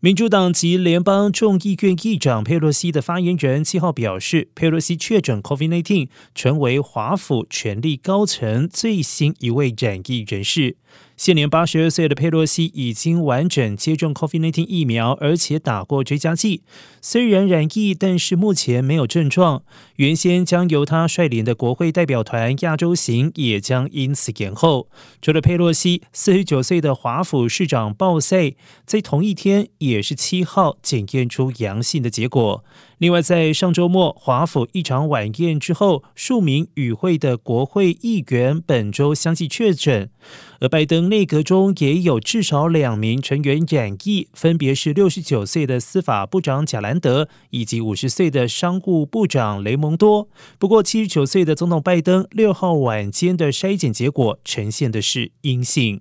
民主党及联邦众议院议长佩洛西的发言人七号表示，佩洛西确诊 COVID-19，成为华府权力高层最新一位染疫人士。现年八十二岁的佩洛西已经完整接种 COVID-19 疫苗，而且打过追加剂。虽然染疫，但是目前没有症状。原先将由他率领的国会代表团亚洲行也将因此延后。除了佩洛西，四十九岁的华府市长鲍塞在同一天，也是七号检验出阳性的结果。另外，在上周末华府一场晚宴之后，数名与会的国会议员本周相继确诊。而拜登内阁中也有至少两名成员染疫，分别是六十九岁的司法部长贾兰德以及五十岁的商务部长雷蒙多。不过，七十九岁的总统拜登六号晚间的筛检结果呈现的是阴性。